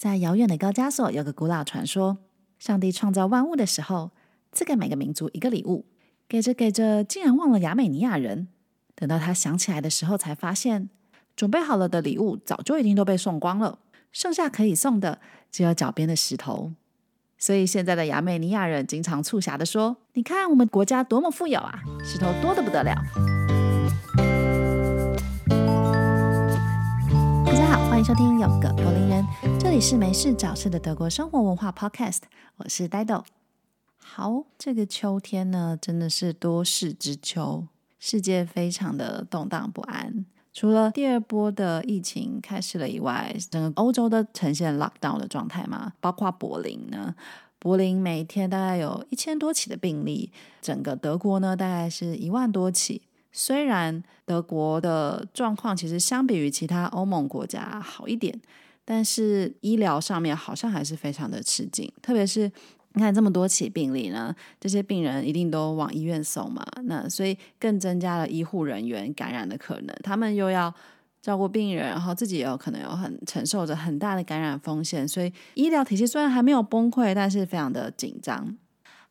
在遥远的高加索有个古老传说：上帝创造万物的时候，赐给每个民族一个礼物，给着给着，竟然忘了亚美尼亚人。等到他想起来的时候，才发现准备好了的礼物早就已经都被送光了，剩下可以送的只有脚边的石头。所以现在的亚美尼亚人经常促狭的说：“你看我们国家多么富有啊，石头多的不得了。”好欢迎收听《有个柏林人》，这里是没事找事的德国生活文化 Podcast，我是呆豆。好，这个秋天呢，真的是多事之秋，世界非常的动荡不安。除了第二波的疫情开始了以外，整个欧洲都呈现 lockdown 的状态嘛，包括柏林呢，柏林每天大概有一千多起的病例，整个德国呢，大概是一万多起。虽然德国的状况其实相比于其他欧盟国家好一点，但是医疗上面好像还是非常的吃紧。特别是你看这么多起病例呢，这些病人一定都往医院送嘛，那所以更增加了医护人员感染的可能。他们又要照顾病人，然后自己也有可能有很承受着很大的感染风险，所以医疗体系虽然还没有崩溃，但是非常的紧张。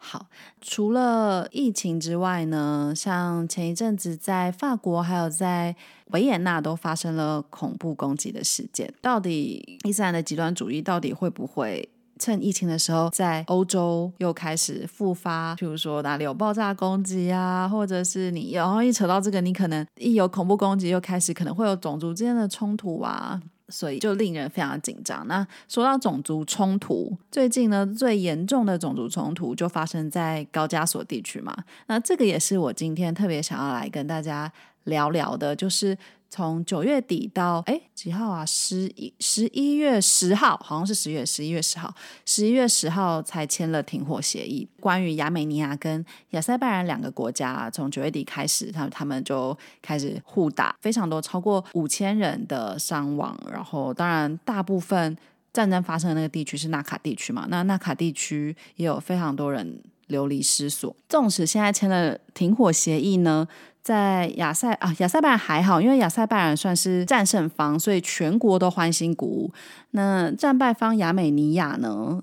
好，除了疫情之外呢，像前一阵子在法国还有在维也纳都发生了恐怖攻击的事件。到底伊斯兰的极端主义到底会不会趁疫情的时候在欧洲又开始复发？譬如说哪里有爆炸攻击啊，或者是你然后一扯到这个，你可能一有恐怖攻击又开始可能会有种族之间的冲突啊。所以就令人非常紧张。那说到种族冲突，最近呢最严重的种族冲突就发生在高加索地区嘛。那这个也是我今天特别想要来跟大家聊聊的，就是。从九月底到哎几号啊？十一十一月十号，好像是十月十一月十号，十一月十号才签了停火协议。关于亚美尼亚跟亚塞拜然两个国家，从九月底开始，他他们就开始互打，非常多，超过五千人的伤亡。然后，当然大部分战争发生的那个地区是纳卡地区嘛，那纳卡地区也有非常多人流离失所。纵使现在签了停火协议呢。在亚塞啊，亚塞拜然还好，因为亚塞拜然算是战胜方，所以全国都欢欣鼓舞。那战败方亚美尼亚呢，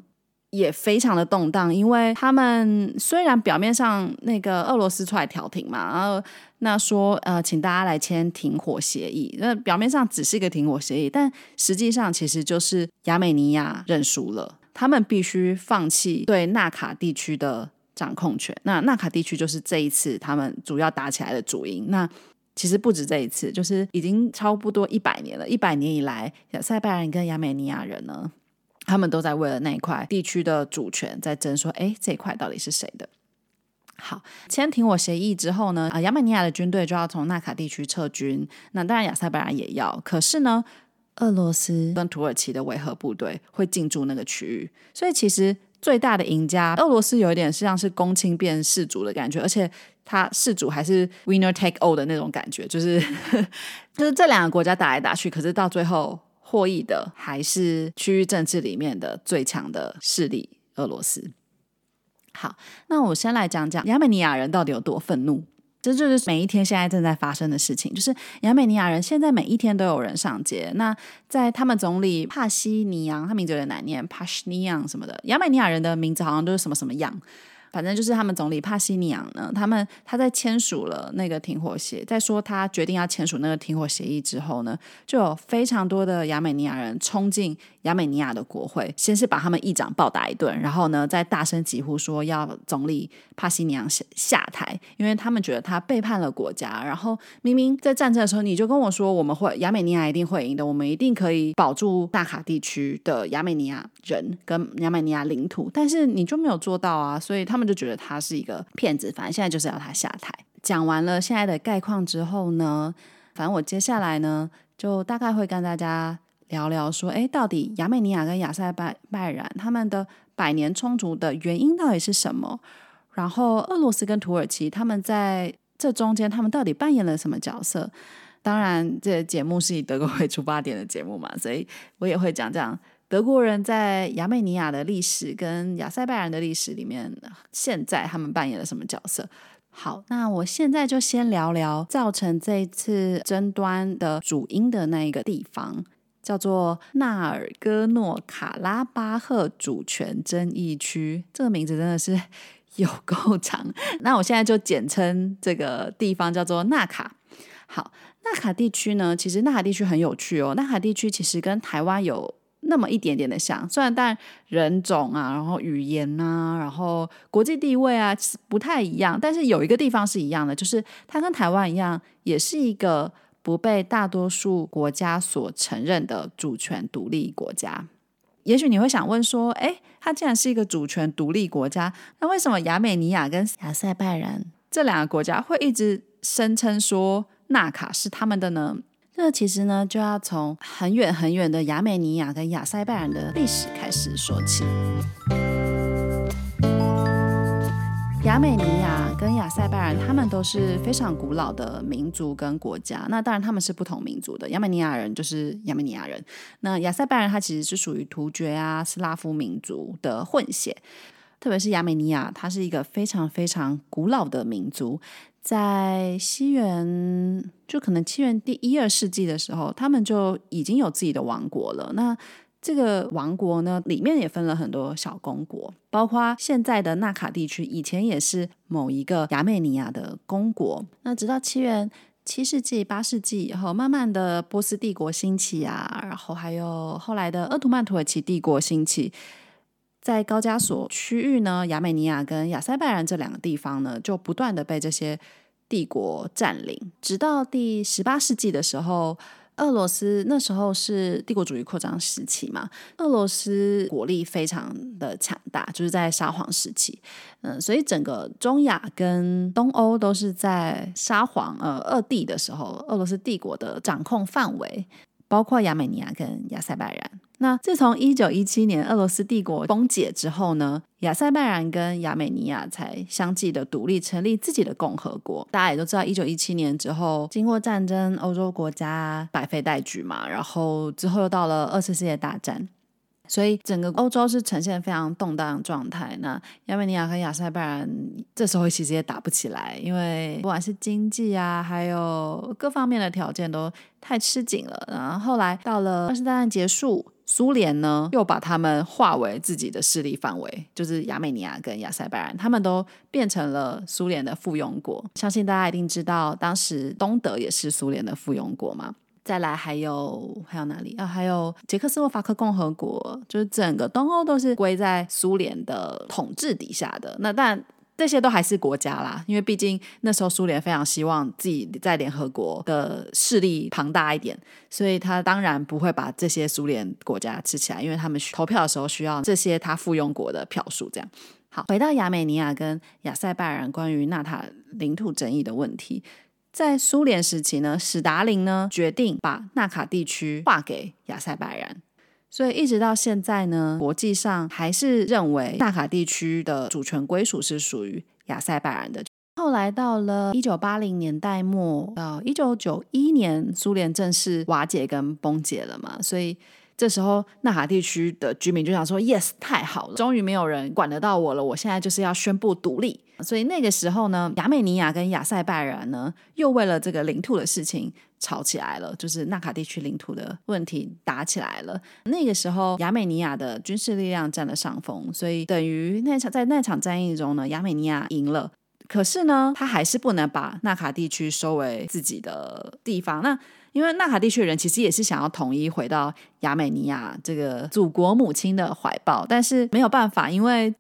也非常的动荡，因为他们虽然表面上那个俄罗斯出来调停嘛，然后那说呃，请大家来签停火协议，那表面上只是一个停火协议，但实际上其实就是亚美尼亚认输了，他们必须放弃对纳卡地区的。掌控权，那纳卡地区就是这一次他们主要打起来的主因。那其实不止这一次，就是已经差不多一百年了。一百年以来，亚塞拜然跟亚美尼亚人呢，他们都在为了那一块地区的主权在争，说，哎，这一块到底是谁的？好，签停火协议之后呢，啊，亚美尼亚的军队就要从纳卡地区撤军。那当然，亚塞拜然也要。可是呢，俄罗斯跟土耳其的维和部队会进驻那个区域，所以其实。最大的赢家，俄罗斯有一点像是公卿变世主的感觉，而且他世主还是 winner take all 的那种感觉，就是 就是这两个国家打来打去，可是到最后获益的还是区域政治里面的最强的势力俄罗斯。好，那我先来讲讲亚美尼亚人到底有多愤怒。这就是每一天现在正在发生的事情，就是亚美尼亚人现在每一天都有人上街。那在他们总理帕西尼扬，他名字有点难念，帕西尼扬什么的。亚美尼亚人的名字好像都是什么什么样。反正就是他们总理帕西尼昂呢，他们他在签署了那个停火协，在说他决定要签署那个停火协议之后呢，就有非常多的亚美尼亚人冲进亚美尼亚的国会，先是把他们议长暴打一顿，然后呢，再大声疾呼说要总理帕西尼昂下下台，因为他们觉得他背叛了国家。然后明明在战争的时候你就跟我说我们会亚美尼亚一定会赢的，我们一定可以保住大卡地区的亚美尼亚人跟亚美尼亚领土，但是你就没有做到啊，所以他他们。就觉得他是一个骗子，反正现在就是要他下台。讲完了现在的概况之后呢，反正我接下来呢，就大概会跟大家聊聊说，哎，到底亚美尼亚跟亚塞拜拜然他们的百年冲突的原因到底是什么？然后俄罗斯跟土耳其他们在这中间，他们到底扮演了什么角色？当然，这节目是以德国为出发点的节目嘛，所以我也会讲讲。德国人在亚美尼亚的历史跟亚塞拜然的历史里面，现在他们扮演了什么角色？好，那我现在就先聊聊造成这一次争端的主因的那一个地方。叫做纳尔戈诺卡拉巴赫主权争议区。这个名字真的是有够长，那我现在就简称这个地方叫做纳卡。好，纳卡地区呢，其实纳卡地区很有趣哦。纳卡地区其实跟台湾有。那么一点点的像，虽然但人种啊，然后语言啊，然后国际地位啊不太一样，但是有一个地方是一样的，就是它跟台湾一样，也是一个不被大多数国家所承认的主权独立国家。也许你会想问说，哎，它既然是一个主权独立国家，那为什么亚美尼亚跟亚塞拜然这两个国家会一直声称说纳卡是他们的呢？这其实呢，就要从很远很远的亚美尼亚跟亚塞拜然的历史开始说起。亚美尼亚跟亚塞拜然，他们都是非常古老的民族跟国家。那当然，他们是不同民族的。亚美尼亚人就是亚美尼亚人，那亚塞拜然它其实是属于突厥啊、斯拉夫民族的混血。特别是亚美尼亚，它是一个非常非常古老的民族。在西元，就可能七元第一二世纪的时候，他们就已经有自己的王国了。那这个王国呢，里面也分了很多小公国，包括现在的纳卡地区，以前也是某一个亚美尼亚的公国。那直到七元七世纪、八世纪以后，慢慢的波斯帝国兴起啊，然后还有后来的鄂图曼土耳其帝国兴起。在高加索区域呢，亚美尼亚跟亚塞拜然这两个地方呢，就不断的被这些帝国占领，直到第十八世纪的时候，俄罗斯那时候是帝国主义扩张时期嘛，俄罗斯国力非常的强大，就是在沙皇时期，嗯，所以整个中亚跟东欧都是在沙皇呃二帝的时候，俄罗斯帝国的掌控范围。包括亚美尼亚跟亚塞拜然。那自从一九一七年俄罗斯帝国崩解之后呢，亚塞拜然跟亚美尼亚才相继的独立，成立自己的共和国。大家也都知道，一九一七年之后，经过战争，欧洲国家百废待举嘛，然后之后又到了二次世界大战。所以整个欧洲是呈现非常动荡状态。那亚美尼亚和亚塞拜然这时候其实也打不起来，因为不管是经济啊，还有各方面的条件都太吃紧了。然后后来到了二次大战结束，苏联呢又把他们划为自己的势力范围，就是亚美尼亚跟亚塞拜然，他们都变成了苏联的附庸国。相信大家一定知道，当时东德也是苏联的附庸国嘛。再来还有还有哪里啊？还有捷克斯洛伐克共和国，就是整个东欧都是归在苏联的统治底下的。那但这些都还是国家啦，因为毕竟那时候苏联非常希望自己在联合国的势力庞大一点，所以他当然不会把这些苏联国家吃起来，因为他们投票的时候需要这些他附庸国的票数。这样好，回到亚美尼亚跟亚塞拜然关于纳塔领土争议的问题。在苏联时期呢，史达林呢决定把纳卡地区划给亚塞拜然，所以一直到现在呢，国际上还是认为纳卡地区的主权归属是属于亚塞拜然的。后来到了一九八零年代末到一九九一年，苏联正式瓦解跟崩解了嘛，所以。这时候，纳卡地区的居民就想说：“Yes，太好了，终于没有人管得到我了。我现在就是要宣布独立。”所以那个时候呢，亚美尼亚跟亚塞拜然呢，又为了这个领土的事情吵起来了，就是纳卡地区领土的问题打起来了。那个时候，亚美尼亚的军事力量占了上风，所以等于那场在那场战役中呢，亚美尼亚赢了。可是呢，他还是不能把纳卡地区收为自己的地方。那因为纳卡地区的人其实也是想要统一回到亚美尼亚这个祖国母亲的怀抱，但是没有办法，因为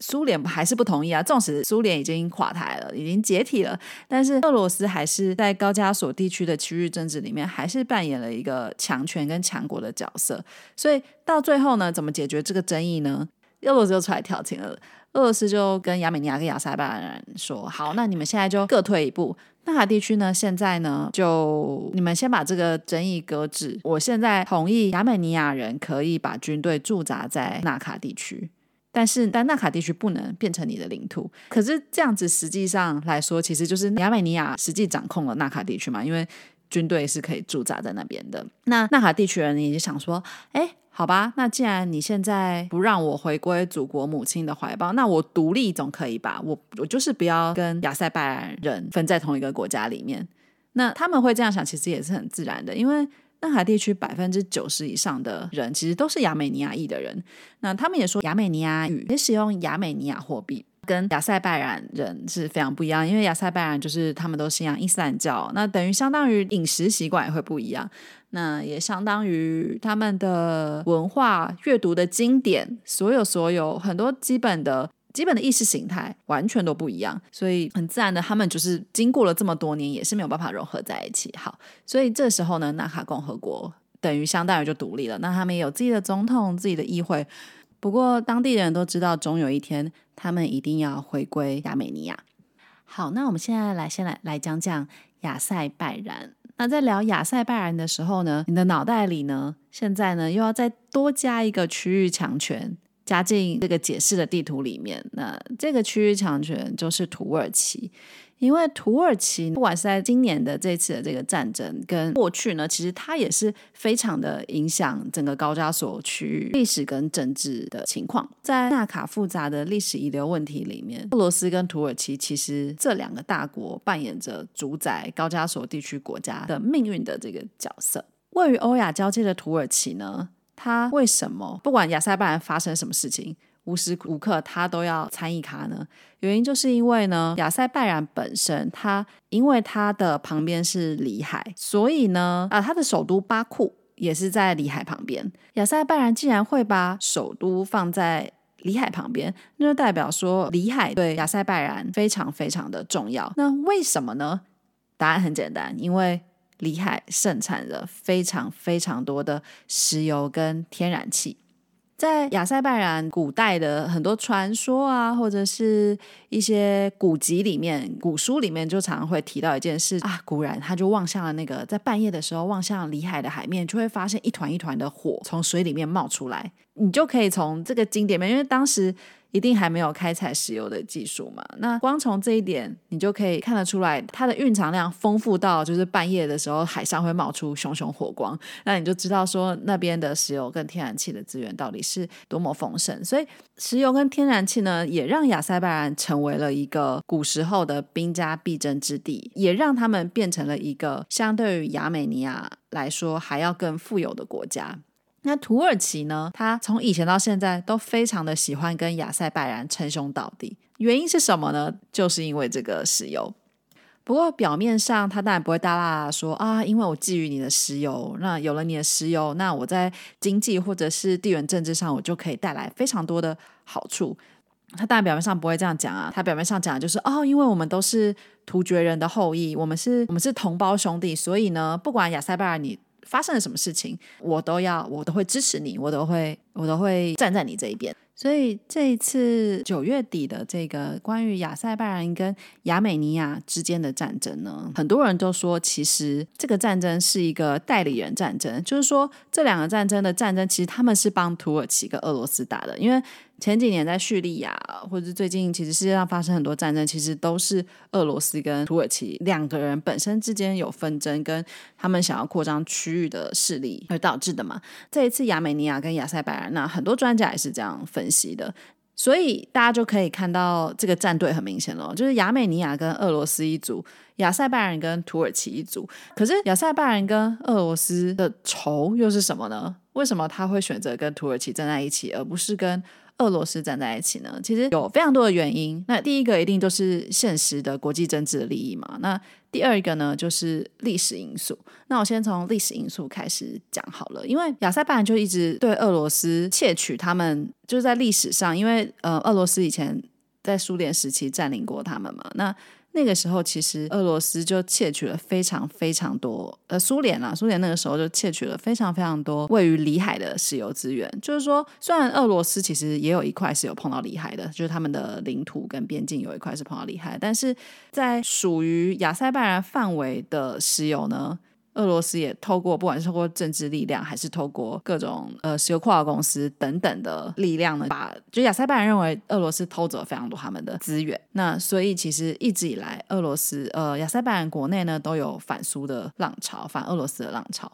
苏联还是不同意啊。纵使苏联已经垮台了，已经解体了，但是俄罗斯还是在高加索地区的区域政治里面，还是扮演了一个强权跟强国的角色。所以到最后呢，怎么解决这个争议呢？俄罗斯就出来调停了。俄罗斯就跟亚美尼亚跟亚塞拜然说：“好，那你们现在就各退一步。纳卡地区呢，现在呢，就你们先把这个争议搁置。我现在同意亚美尼亚人可以把军队驻扎在纳卡地区，但是但纳卡地区不能变成你的领土。可是这样子实际上来说，其实就是亚美尼亚实际掌控了纳卡地区嘛，因为军队是可以驻扎在那边的。那纳卡地区人也就想说，哎。”好吧，那既然你现在不让我回归祖国母亲的怀抱，那我独立总可以吧？我我就是不要跟亚塞拜然人分在同一个国家里面。那他们会这样想，其实也是很自然的，因为上海地区百分之九十以上的人其实都是亚美尼亚裔的人。那他们也说亚美尼亚语，也使用亚美尼亚货币，跟亚塞拜然人是非常不一样。因为亚塞拜然就是他们都信仰伊斯兰教，那等于相当于饮食习惯也会不一样。那也相当于他们的文化、阅读的经典，所有所有很多基本的。基本的意识形态完全都不一样，所以很自然的，他们就是经过了这么多年，也是没有办法融合在一起。好，所以这时候呢，纳卡共和国等于相当于就独立了。那他们也有自己的总统、自己的议会。不过当地人都知道，总有一天他们一定要回归亚美尼亚。好，那我们现在来先来来讲讲亚塞拜然。那在聊亚塞拜然的时候呢，你的脑袋里呢，现在呢又要再多加一个区域强权。加进这个解释的地图里面，那这个区域强权就是土耳其，因为土耳其不管是在今年的这次的这个战争，跟过去呢，其实它也是非常的影响整个高加索区域历史跟政治的情况。在纳卡复杂的历史遗留问题里面，俄罗斯跟土耳其其实这两个大国扮演着主宰高加索地区国家的命运的这个角色。位于欧亚交界的土耳其呢？他为什么不管亚塞拜然发生什么事情，无时无刻他都要参与卡呢？原因就是因为呢，亚塞拜然本身，它因为它的旁边是里海，所以呢，啊，它的首都巴库也是在里海旁边。亚塞拜然竟然会把首都放在里海旁边，那就代表说里海对亚塞拜然非常非常的重要。那为什么呢？答案很简单，因为。里海盛产了非常非常多的石油跟天然气，在亚塞拜然古代的很多传说啊，或者是一些古籍里面、古书里面，就常常会提到一件事啊。古然他就望向了那个在半夜的时候望向里海的海面，就会发现一团一团的火从水里面冒出来。你就可以从这个经典面，因为当时。一定还没有开采石油的技术嘛？那光从这一点，你就可以看得出来，它的蕴藏量丰富到就是半夜的时候，海上会冒出熊熊火光。那你就知道说，那边的石油跟天然气的资源到底是多么丰盛。所以，石油跟天然气呢，也让亚塞拜然成为了一个古时候的兵家必争之地，也让他们变成了一个相对于亚美尼亚来说还要更富有的国家。那土耳其呢？他从以前到现在都非常的喜欢跟亚塞拜然称兄道弟，原因是什么呢？就是因为这个石油。不过表面上他当然不会大大说啊，因为我觊觎你的石油，那有了你的石油，那我在经济或者是地缘政治上，我就可以带来非常多的好处。他当然表面上不会这样讲啊，他表面上讲的就是哦，因为我们都是突厥人的后裔，我们是我们是同胞兄弟，所以呢，不管亚塞拜然你。发生了什么事情，我都要，我都会支持你，我都会，我都会站在你这一边。所以这一次九月底的这个关于亚塞拜然跟亚美尼亚之间的战争呢，很多人都说，其实这个战争是一个代理人战争，就是说这两个战争的战争，其实他们是帮土耳其跟俄罗斯打的，因为。前几年在叙利亚，或者最近其实世界上发生很多战争，其实都是俄罗斯跟土耳其两个人本身之间有纷争，跟他们想要扩张区域的势力而导致的嘛。这一次亚美尼亚跟亚塞拜然，那很多专家也是这样分析的，所以大家就可以看到这个战队很明显了，就是亚美尼亚跟俄罗斯一组，亚塞拜然跟土耳其一组。可是亚塞拜然跟俄罗斯的仇又是什么呢？为什么他会选择跟土耳其站在一起，而不是跟？俄罗斯站在一起呢，其实有非常多的原因。那第一个一定就是现实的国际政治的利益嘛。那第二个呢，就是历史因素。那我先从历史因素开始讲好了，因为亚塞拜然就一直对俄罗斯窃取他们，就是在历史上，因为呃，俄罗斯以前在苏联时期占领过他们嘛。那那个时候，其实俄罗斯就窃取了非常非常多，呃，苏联啊，苏联那个时候就窃取了非常非常多位于里海的石油资源。就是说，虽然俄罗斯其实也有一块是有碰到里海的，就是他们的领土跟边境有一块是碰到里海，但是在属于亚塞拜然范围的石油呢？俄罗斯也透过不管是透过政治力量，还是透过各种呃石油矿业公司等等的力量呢，把就亚塞拜然认为俄罗斯偷走了非常多他们的资源。那所以其实一直以来，俄罗斯呃亚塞拜然国内呢都有反苏的浪潮，反俄罗斯的浪潮。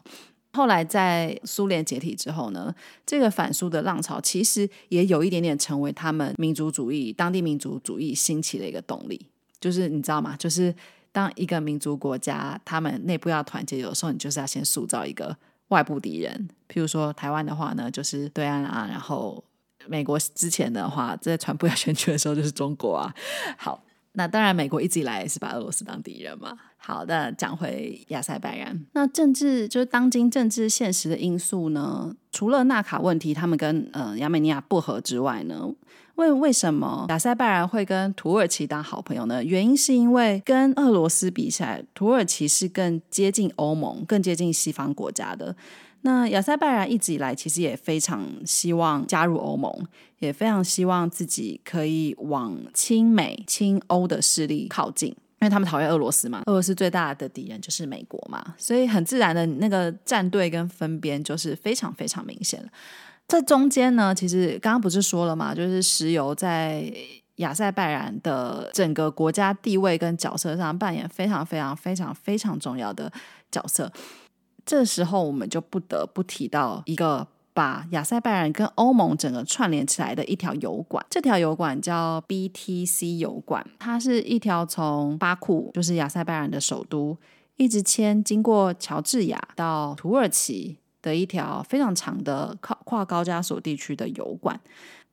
后来在苏联解体之后呢，这个反苏的浪潮其实也有一点点成为他们民族主义、当地民族主义兴起的一个动力。就是你知道吗？就是。当一个民族国家，他们内部要团结，有时候你就是要先塑造一个外部敌人。譬如说台湾的话呢，就是对岸啊，然后美国之前的话，在传播要选举 的时候就是中国啊。好。那当然，美国一直以来也是把俄罗斯当敌人嘛。好的，讲回亚塞拜然，那政治就是当今政治现实的因素呢？除了纳卡问题，他们跟呃亚美尼亚不和之外呢，为为什么亚塞拜然会跟土耳其当好朋友呢？原因是因为跟俄罗斯比起来，土耳其是更接近欧盟、更接近西方国家的。那亚塞拜然一直以来其实也非常希望加入欧盟，也非常希望自己可以往亲美、亲欧的势力靠近，因为他们讨厌俄罗斯嘛，俄罗斯最大的敌人就是美国嘛，所以很自然的那个站队跟分边就是非常非常明显了。这中间呢，其实刚刚不是说了嘛，就是石油在亚塞拜然的整个国家地位跟角色上扮演非常非常非常非常重要的角色。这时候，我们就不得不提到一个把亚塞拜然跟欧盟整个串联起来的一条油管。这条油管叫 BTC 油管，它是一条从巴库，就是亚塞拜然的首都，一直迁经过乔治亚到土耳其的一条非常长的跨跨高加索地区的油管。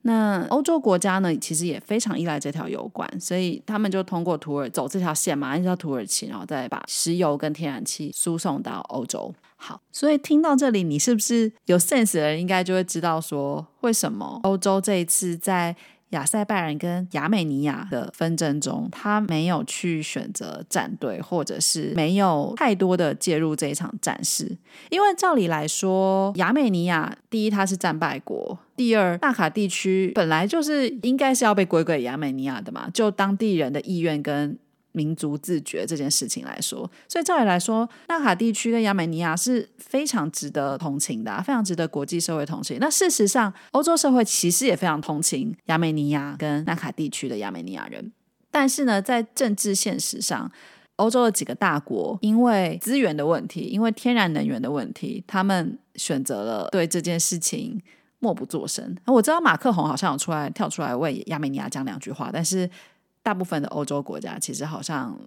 那欧洲国家呢，其实也非常依赖这条油管，所以他们就通过土耳走这条线嘛，按照土耳其，然后再把石油跟天然气输送到欧洲。好，所以听到这里，你是不是有 sense 的人，应该就会知道说，为什么欧洲这一次在。亚塞拜然跟亚美尼亚的纷争中，他没有去选择站队，或者是没有太多的介入这一场战事。因为照理来说，亚美尼亚第一它是战败国，第二纳卡地区本来就是应该是要被归给亚美尼亚的嘛，就当地人的意愿跟。民族自觉这件事情来说，所以照理来说，纳卡地区跟亚美尼亚是非常值得同情的，非常值得国际社会同情。那事实上，欧洲社会其实也非常同情亚美尼亚跟纳卡地区的亚美尼亚人。但是呢，在政治现实上，欧洲的几个大国因为资源的问题，因为天然能源的问题，他们选择了对这件事情默不作声。我知道马克宏好像有出来跳出来为亚美尼亚讲两句话，但是。大部分的欧洲国家其实好像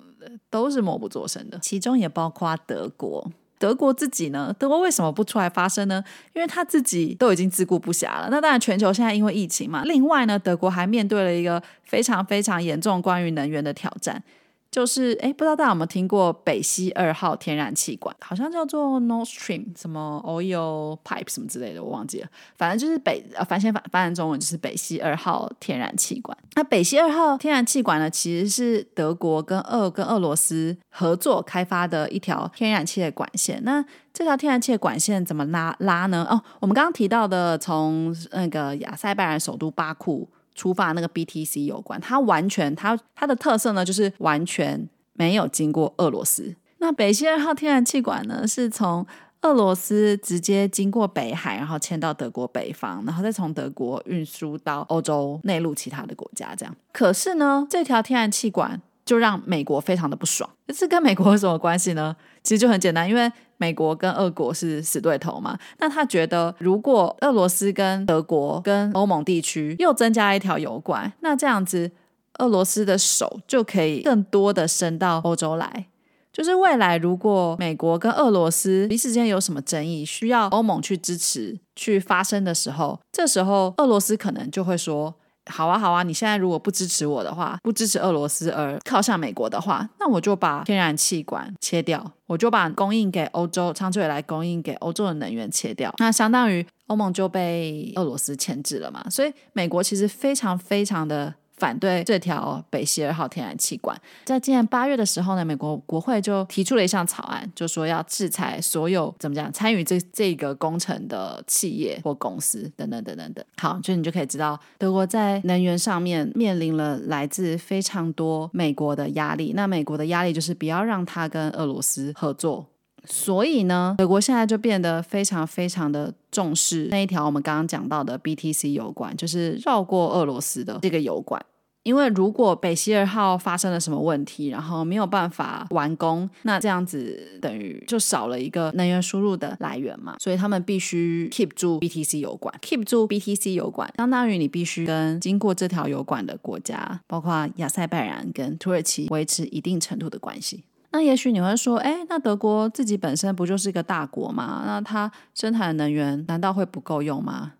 都是默不作声的，其中也包括德国。德国自己呢？德国为什么不出来发声呢？因为他自己都已经自顾不暇了。那当然，全球现在因为疫情嘛。另外呢，德国还面对了一个非常非常严重关于能源的挑战。就是哎，不知道大家有没有听过北溪二号天然气管？好像叫做 Nord Stream，什么 Oil Pipe 什么之类的，我忘记了。反正就是北呃，翻先翻翻成中文就是北溪二号天然气管。那北溪二号天然气管呢，其实是德国跟俄跟俄罗斯合作开发的一条天然气的管线。那这条天然气的管线怎么拉拉呢？哦，我们刚刚提到的从那个亚塞拜然首都巴库。出发那个 BTC 有关，它完全它它的特色呢，就是完全没有经过俄罗斯。那北溪二号天然气管呢，是从俄罗斯直接经过北海，然后迁到德国北方，然后再从德国运输到欧洲内陆其他的国家。这样，可是呢，这条天然气管就让美国非常的不爽。这跟美国有什么关系呢？其实就很简单，因为。美国跟俄国是死对头嘛？那他觉得，如果俄罗斯跟德国跟欧盟地区又增加一条油管，那这样子，俄罗斯的手就可以更多的伸到欧洲来。就是未来，如果美国跟俄罗斯彼此之间有什么争议，需要欧盟去支持去发生的时候，这时候俄罗斯可能就会说。好啊，好啊！你现在如果不支持我的话，不支持俄罗斯而靠向美国的话，那我就把天然气管切掉，我就把供应给欧洲长久以来供应给欧洲的能源切掉，那相当于欧盟就被俄罗斯牵制了嘛。所以美国其实非常非常的。反对这条北溪二号天然气管，在今年八月的时候呢，美国国会就提出了一项草案，就说要制裁所有怎么讲参与这这个工程的企业或公司等等等等等。好，就你就可以知道，德国在能源上面面临了来自非常多美国的压力。那美国的压力就是不要让他跟俄罗斯合作。所以呢，德国现在就变得非常非常的重视那一条我们刚刚讲到的 BTC 油管，就是绕过俄罗斯的这个油管。因为如果北溪二号发生了什么问题，然后没有办法完工，那这样子等于就少了一个能源输入的来源嘛。所以他们必须 keep 住 BTC 油管，keep 住 BTC 油管，相当于你必须跟经过这条油管的国家，包括亚塞拜然跟土耳其维持一定程度的关系。那也许你会说，哎，那德国自己本身不就是一个大国吗？那它生产的能源难道会不够用吗？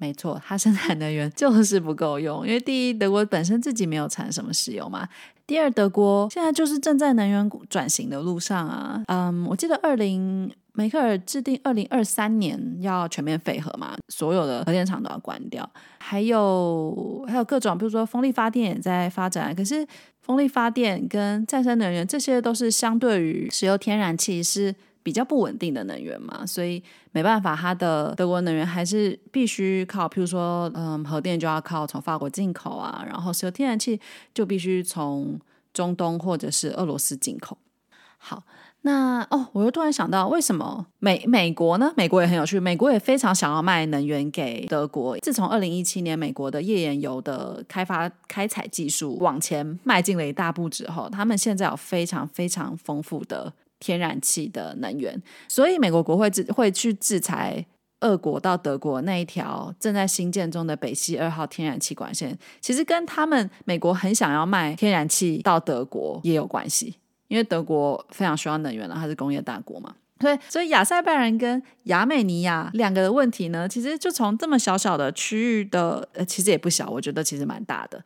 没错，它生产能源就是不够用，因为第一，德国本身自己没有产什么石油嘛；第二，德国现在就是正在能源转型的路上啊。嗯，我记得二零梅克尔制定二零二三年要全面废核嘛，所有的核电厂都要关掉，还有还有各种，比如说风力发电也在发展，可是风力发电跟再生能源这些都是相对于石油、天然气是。比较不稳定的能源嘛，所以没办法，它的德国能源还是必须靠，譬如说，嗯，核电就要靠从法国进口啊，然后石油天然气就必须从中东或者是俄罗斯进口。好，那哦，我又突然想到，为什么美美国呢？美国也很有趣，美国也非常想要卖能源给德国。自从二零一七年美国的页岩油的开发开采技术往前迈进了一大步之后，他们现在有非常非常丰富的。天然气的能源，所以美国国会制会去制裁俄国到德国那一条正在新建中的北溪二号天然气管线，其实跟他们美国很想要卖天然气到德国也有关系，因为德国非常需要能源了，它是工业大国嘛。对，所以亚塞拜然跟亚美尼亚两个的问题呢，其实就从这么小小的区域的，呃，其实也不小，我觉得其实蛮大的。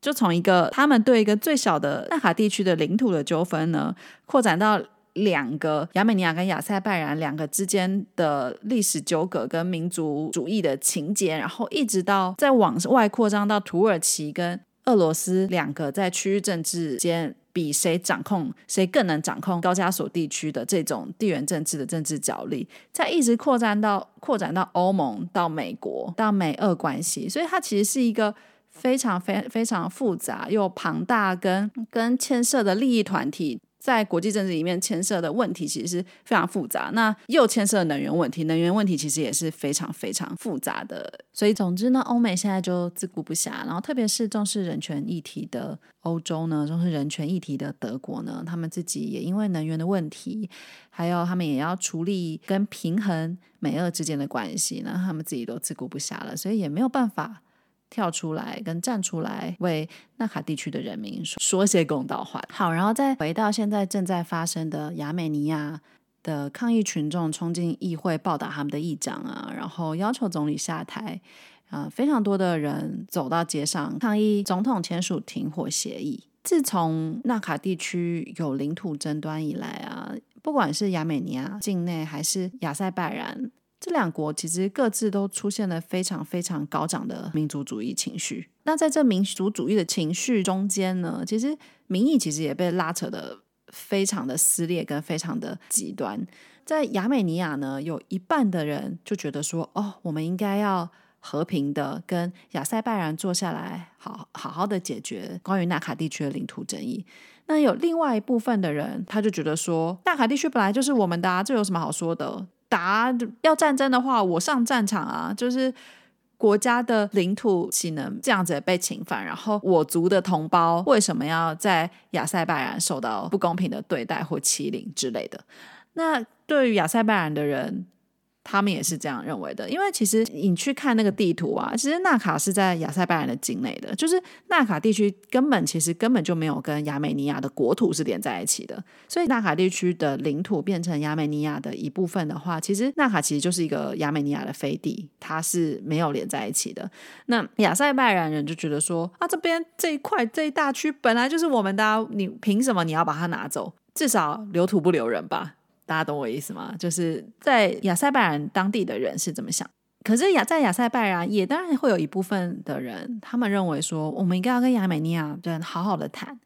就从一个他们对一个最小的纳卡地区的领土的纠纷呢，扩展到。两个亚美尼亚跟亚塞拜然两个之间的历史纠葛跟民族主义的情节，然后一直到再往外扩张到土耳其跟俄罗斯两个在区域政治间比谁掌控谁更能掌控高加索地区的这种地缘政治的政治角力，再一直扩展到扩展到欧盟到美国到美俄关系，所以它其实是一个非常非非常复杂又庞大跟跟牵涉的利益团体。在国际政治里面牵涉的问题其实是非常复杂，那又牵涉能源问题，能源问题其实也是非常非常复杂的。所以总之呢，欧美现在就自顾不暇，然后特别是重视人权议题的欧洲呢，重视人权议题的德国呢，他们自己也因为能源的问题，还有他们也要处理跟平衡美俄之间的关系，那他们自己都自顾不暇了，所以也没有办法。跳出来跟站出来，为纳卡地区的人民说说些公道话。好，然后再回到现在正在发生的亚美尼亚的抗议群众冲进议会暴打他们的议长啊，然后要求总理下台啊，非常多的人走到街上抗议总统签署停火协议。自从纳卡地区有领土争端以来啊，不管是亚美尼亚境内还是亚塞拜然。这两国其实各自都出现了非常非常高涨的民族主义情绪。那在这民族主义的情绪中间呢，其实民意其实也被拉扯的非常的撕裂跟非常的极端。在亚美尼亚呢，有一半的人就觉得说，哦，我们应该要和平的跟亚塞拜然坐下来，好好好的解决关于纳卡地区的领土争议。那有另外一部分的人，他就觉得说，纳卡地区本来就是我们的，这有什么好说的？打要战争的话，我上战场啊！就是国家的领土岂能这样子被侵犯？然后我族的同胞为什么要在亚塞拜然受到不公平的对待或欺凌之类的？那对于亚塞拜然的人。他们也是这样认为的，因为其实你去看那个地图啊，其实纳卡是在亚塞拜然的境内的，就是纳卡地区根本其实根本就没有跟亚美尼亚的国土是连在一起的，所以纳卡地区的领土变成亚美尼亚的一部分的话，其实纳卡其实就是一个亚美尼亚的飞地，它是没有连在一起的。那亚塞拜然人就觉得说啊，这边这一块这一大区本来就是我们的，你凭什么你要把它拿走？至少留土不留人吧。大家懂我意思吗？就是在亚塞拜然当地的人是怎么想？可是亚在亚塞拜然也当然会有一部分的人，他们认为说，我们应该要跟亚美尼亚人好好的谈。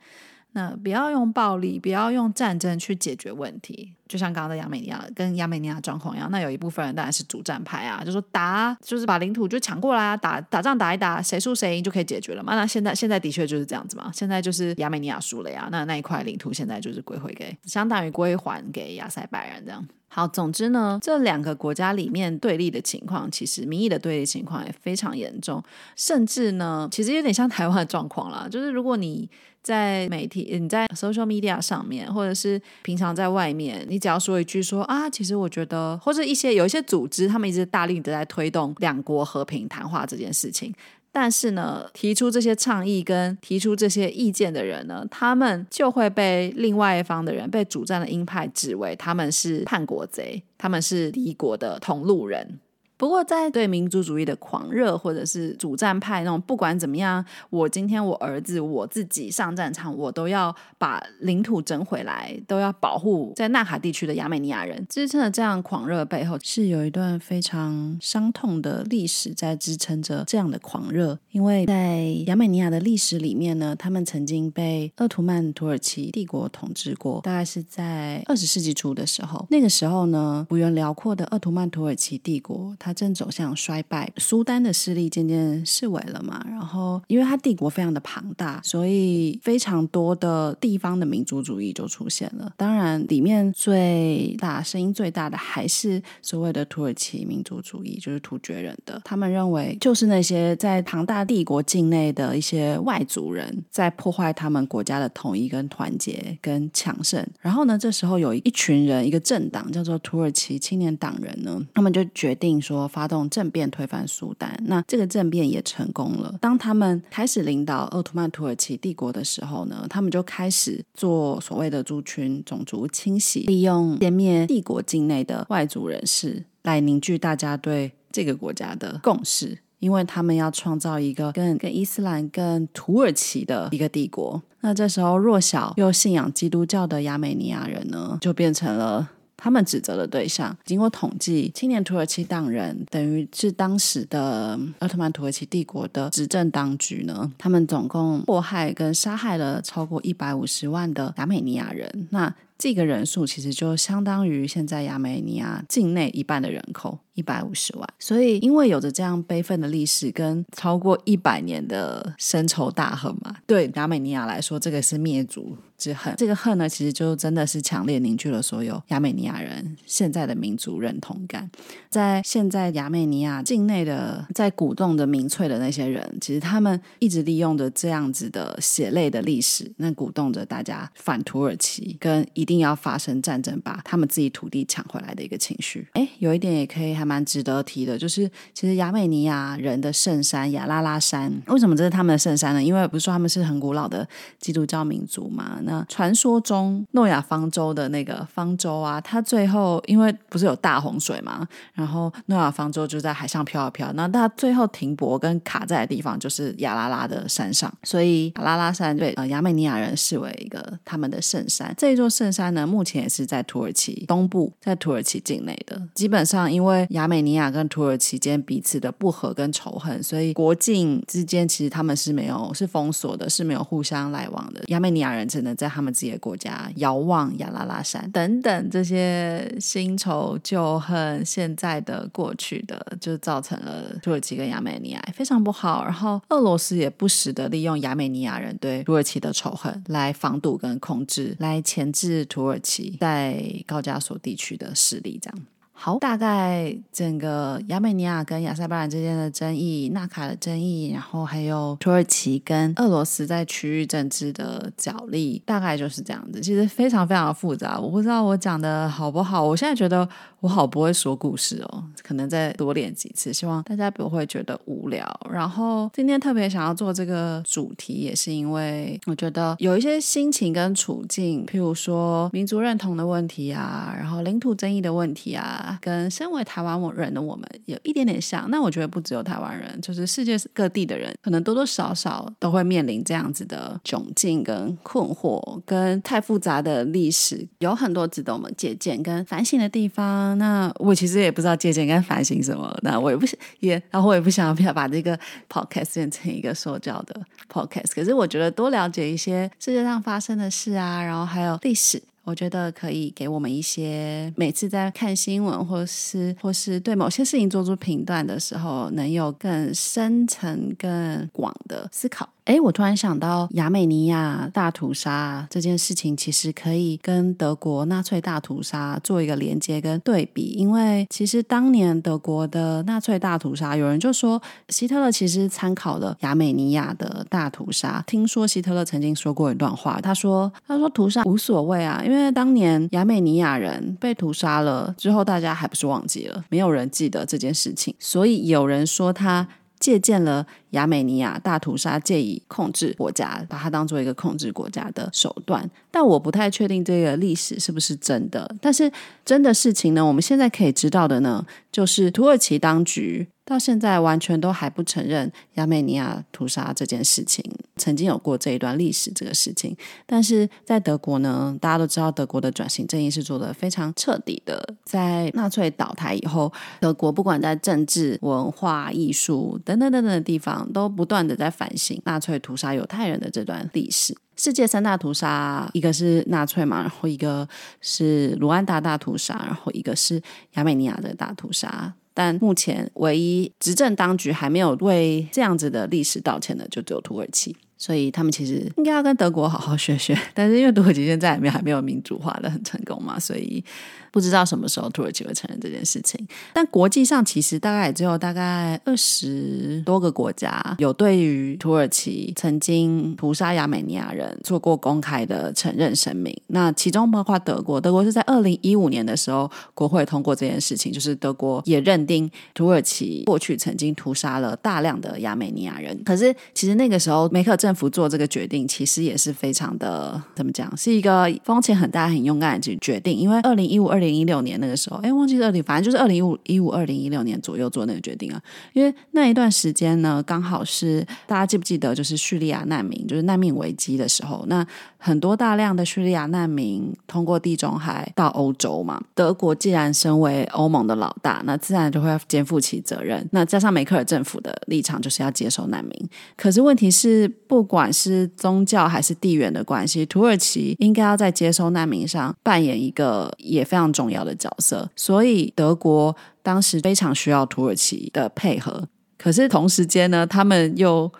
那不要用暴力，不要用战争去解决问题，就像刚刚的亚美尼亚跟亚美尼亚状况一样。那有一部分人当然是主战派啊，就说打就是把领土就抢过来啊，打打仗打一打，谁输谁赢就可以解决了嘛。那现在现在的确就是这样子嘛，现在就是亚美尼亚输了呀，那那一块领土现在就是归回给，相当于归还给亚塞拜然这样。好，总之呢，这两个国家里面对立的情况，其实民意的对立情况也非常严重，甚至呢，其实有点像台湾的状况啦。就是如果你在媒体、你在 social media 上面，或者是平常在外面，你只要说一句说啊，其实我觉得，或者一些有一些组织，他们一直大力的在推动两国和平谈话这件事情。但是呢，提出这些倡议跟提出这些意见的人呢，他们就会被另外一方的人被主战的鹰派指为他们是叛国贼，他们是敌国的同路人。不过，在对民族主义的狂热，或者是主战派那种，不管怎么样，我今天我儿子我自己上战场，我都要把领土争回来，都要保护在纳卡地区的亚美尼亚人。支撑的这样狂热背后，是有一段非常伤痛的历史在支撑着这样的狂热。因为在亚美尼亚的历史里面呢，他们曾经被鄂图曼土耳其帝国统治过，大概是在二十世纪初的时候。那个时候呢，幅员辽阔的鄂图曼土耳其帝国，它正走向衰败，苏丹的势力渐渐式微了嘛。然后，因为他帝国非常的庞大，所以非常多的地方的民族主义就出现了。当然，里面最大声音最大的还是所谓的土耳其民族主义，就是突厥人的。他们认为，就是那些在庞大帝国境内的一些外族人，在破坏他们国家的统一、跟团结、跟强盛。然后呢，这时候有一群人，一个政党叫做土耳其青年党人呢，他们就决定说。发动政变推翻苏丹，那这个政变也成功了。当他们开始领导奥图曼土耳其帝国的时候呢，他们就开始做所谓的族群种族清洗，利用歼灭帝国境内的外族人士来凝聚大家对这个国家的共识，因为他们要创造一个更跟伊斯兰、更土耳其的一个帝国。那这时候弱小又信仰基督教的亚美尼亚人呢，就变成了。他们指责的对象，经过统计，青年土耳其党人等于是当时的奥特曼土耳其帝国的执政当局呢。他们总共迫害跟杀害了超过一百五十万的达美尼亚人。那这个人数其实就相当于现在亚美尼亚境内一半的人口，一百五十万。所以，因为有着这样悲愤的历史跟超过一百年的深仇大恨嘛，对亚美尼亚来说，这个是灭族之恨。这个恨呢，其实就真的是强烈凝聚了所有亚美尼亚人现在的民族认同感。在现在亚美尼亚境内的在鼓动的民粹的那些人，其实他们一直利用着这样子的血泪的历史，那鼓动着大家反土耳其跟一。一定要发生战争，把他们自己土地抢回来的一个情绪。哎，有一点也可以还蛮值得提的，就是其实亚美尼亚人的圣山亚拉拉山，为什么这是他们的圣山呢？因为不是说他们是很古老的基督教民族嘛？那传说中诺亚方舟的那个方舟啊，它最后因为不是有大洪水嘛，然后诺亚方舟就在海上飘啊飘，那它最后停泊跟卡在的地方就是亚拉拉的山上，所以亚拉拉山被呃亚美尼亚人视为一个他们的圣山。这一座圣山。呢，目前也是在土耳其东部，在土耳其境内的。基本上，因为亚美尼亚跟土耳其间彼此的不和跟仇恨，所以国境之间其实他们是没有是封锁的，是没有互相来往的。亚美尼亚人只能在他们自己的国家遥望亚拉拉山等等这些新仇旧恨，现在的过去的，就造成了土耳其跟亚美尼亚非常不好。然后俄罗斯也不时的利用亚美尼亚人对土耳其的仇恨来防堵跟控制，来钳制。土耳其在高加索地区的势力，这样。好，大概整个亚美尼亚跟亚塞拜然之间的争议、纳卡的争议，然后还有土耳其跟俄罗斯在区域政治的角力，大概就是这样子。其实非常非常复杂，我不知道我讲的好不好。我现在觉得我好不会说故事哦，可能再多练几次，希望大家不会觉得无聊。然后今天特别想要做这个主题，也是因为我觉得有一些心情跟处境，譬如说民族认同的问题啊，然后领土争议的问题啊。跟身为台湾人的我们有一点点像，那我觉得不只有台湾人，就是世界各地的人，可能多多少少都会面临这样子的窘境跟困惑，跟太复杂的历史，有很多值得我们借鉴跟反省的地方。那我其实也不知道借鉴跟反省什么，那我也不想 也，然后我也不想要把这个 podcast 变成一个说教的 podcast。可是我觉得多了解一些世界上发生的事啊，然后还有历史。我觉得可以给我们一些每次在看新闻，或是或是对某些事情做出评断的时候，能有更深层、更广的思考。哎，我突然想到亚美尼亚大屠杀这件事情，其实可以跟德国纳粹大屠杀做一个连接跟对比，因为其实当年德国的纳粹大屠杀，有人就说希特勒其实参考了亚美尼亚的大屠杀。听说希特勒曾经说过一段话，他说：“他说屠杀无所谓啊，因为当年亚美尼亚人被屠杀了之后，大家还不是忘记了，没有人记得这件事情，所以有人说他。”借鉴了亚美尼亚大屠杀，借以控制国家，把它当做一个控制国家的手段。但我不太确定这个历史是不是真的。但是真的事情呢，我们现在可以知道的呢，就是土耳其当局。到现在完全都还不承认亚美尼亚屠杀这件事情，曾经有过这一段历史这个事情，但是在德国呢，大家都知道德国的转型正义是做的非常彻底的。在纳粹倒台以后，德国不管在政治、文化、艺术等等等等的地方，都不断的在反省纳粹屠杀犹太人的这段历史。世界三大屠杀，一个是纳粹嘛，然后一个是卢安达大屠杀，然后一个是亚美尼亚的大屠杀。但目前唯一执政当局还没有为这样子的历史道歉的，就只有土耳其。所以他们其实应该要跟德国好好学学。但是因为土耳其现在还没还没有民主化的很成功嘛，所以。不知道什么时候土耳其会承认这件事情，但国际上其实大概也只有大概二十多个国家有对于土耳其曾经屠杀亚美尼亚人做过公开的承认声明。那其中包括德国，德国是在二零一五年的时候国会通过这件事情，就是德国也认定土耳其过去曾经屠杀了大量的亚美尼亚人。可是其实那个时候梅克政府做这个决定，其实也是非常的怎么讲，是一个风险很大、很勇敢的决定，因为二零一五二。零一六年那个时候，哎，忘记是二零，反正就是二零一五一五二零一六年左右做那个决定啊。因为那一段时间呢，刚好是大家记不记得，就是叙利亚难民，就是难民危机的时候。那很多大量的叙利亚难民通过地中海到欧洲嘛。德国既然身为欧盟的老大，那自然就会要肩负起责任。那加上梅克尔政府的立场，就是要接收难民。可是问题是，不管是宗教还是地缘的关系，土耳其应该要在接收难民上扮演一个也非常。重要的角色，所以德国当时非常需要土耳其的配合。可是同时间呢，他们又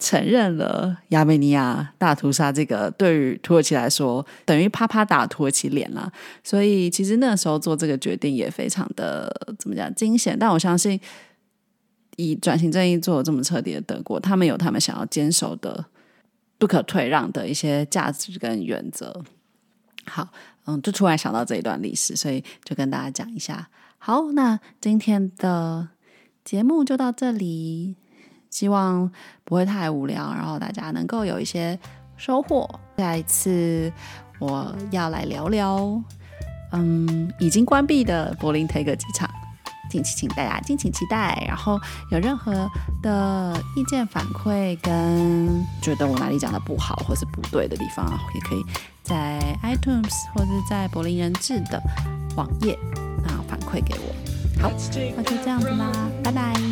承认了亚美尼亚大屠杀，这个对于土耳其来说，等于啪啪打土耳其脸了。所以其实那时候做这个决定也非常的怎么讲惊险。但我相信，以转型正义做这么彻底的德国，他们有他们想要坚守的、不可退让的一些价值跟原则。好。嗯，就突然想到这一段历史，所以就跟大家讲一下。好，那今天的节目就到这里，希望不会太无聊，然后大家能够有一些收获。下一次我要来聊聊，嗯，已经关闭的柏林 Take 机场。敬请大家敬请期待，然后有任何的意见反馈跟觉得我哪里讲的不好或是不对的地方啊，也可以在 iTunes 或者在柏林人志的网页啊反馈给我。好，那就这样子啦，拜拜。